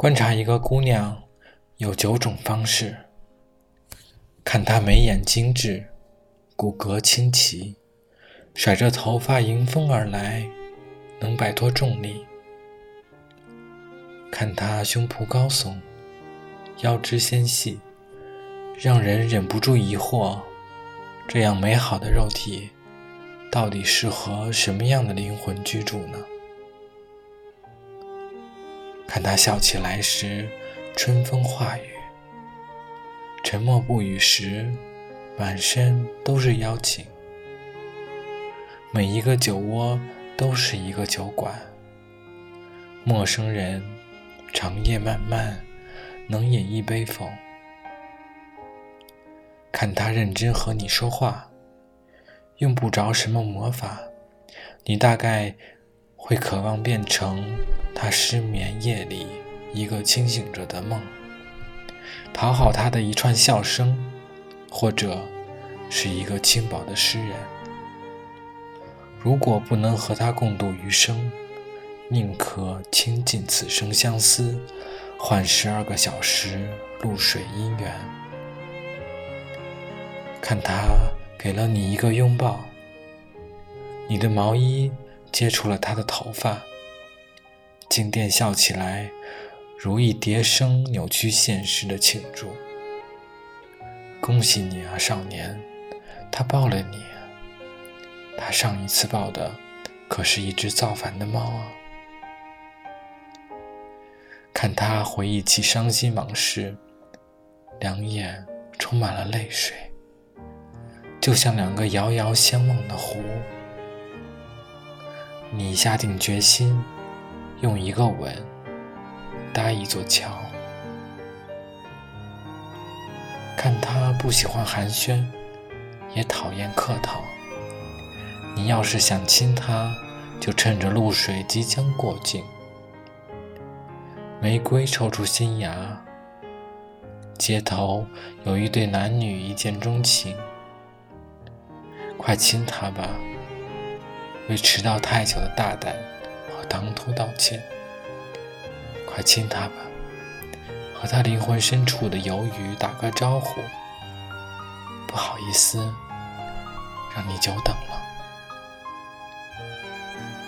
观察一个姑娘有九种方式：看她眉眼精致，骨骼清奇，甩着头发迎风而来，能摆脱重力；看她胸脯高耸，腰肢纤细，让人忍不住疑惑：这样美好的肉体，到底适合什么样的灵魂居住呢？看他笑起来时，春风化雨；沉默不语时，满身都是邀请。每一个酒窝都是一个酒馆。陌生人长夜漫漫，能饮一杯否？看他认真和你说话，用不着什么魔法，你大概会渴望变成。他失眠夜里一个清醒着的梦，讨好他的一串笑声，或者是一个轻薄的诗人。如果不能和他共度余生，宁可倾尽此生相思，换十二个小时露水姻缘。看他给了你一个拥抱，你的毛衣接触了他的头发。静电笑起来，如一蝶声扭曲现实的庆祝。恭喜你啊，少年！他抱了你。他上一次抱的可是一只造反的猫啊！看他回忆起伤心往事，两眼充满了泪水，就像两个遥遥相望的湖。你下定决心。用一个吻搭一座桥，看他不喜欢寒暄，也讨厌客套。你要是想亲他，就趁着露水即将过境。玫瑰抽出新芽，街头有一对男女一见钟情，快亲他吧，为迟到太久的大胆和。唐突道歉，快亲他吧，和他灵魂深处的鱿鱼打个招呼。不好意思，让你久等了。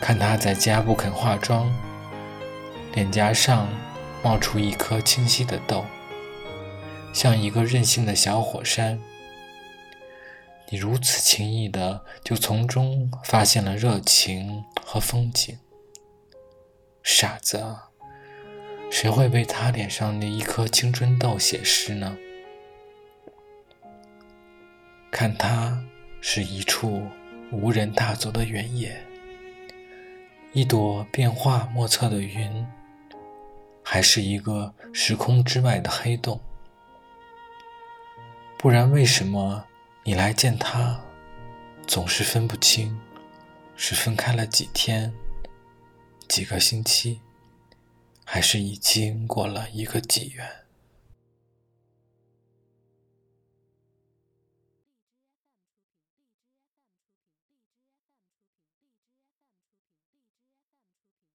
看他在家不肯化妆，脸颊上冒出一颗清晰的痘，像一个任性的小火山。你如此轻易的就从中发现了热情和风景。傻子，谁会为他脸上那一颗青春痘写诗呢？看他是一处无人踏足的原野，一朵变化莫测的云，还是一个时空之外的黑洞？不然，为什么你来见他，总是分不清是分开了几天？几个星期，还是已经过了一个纪元。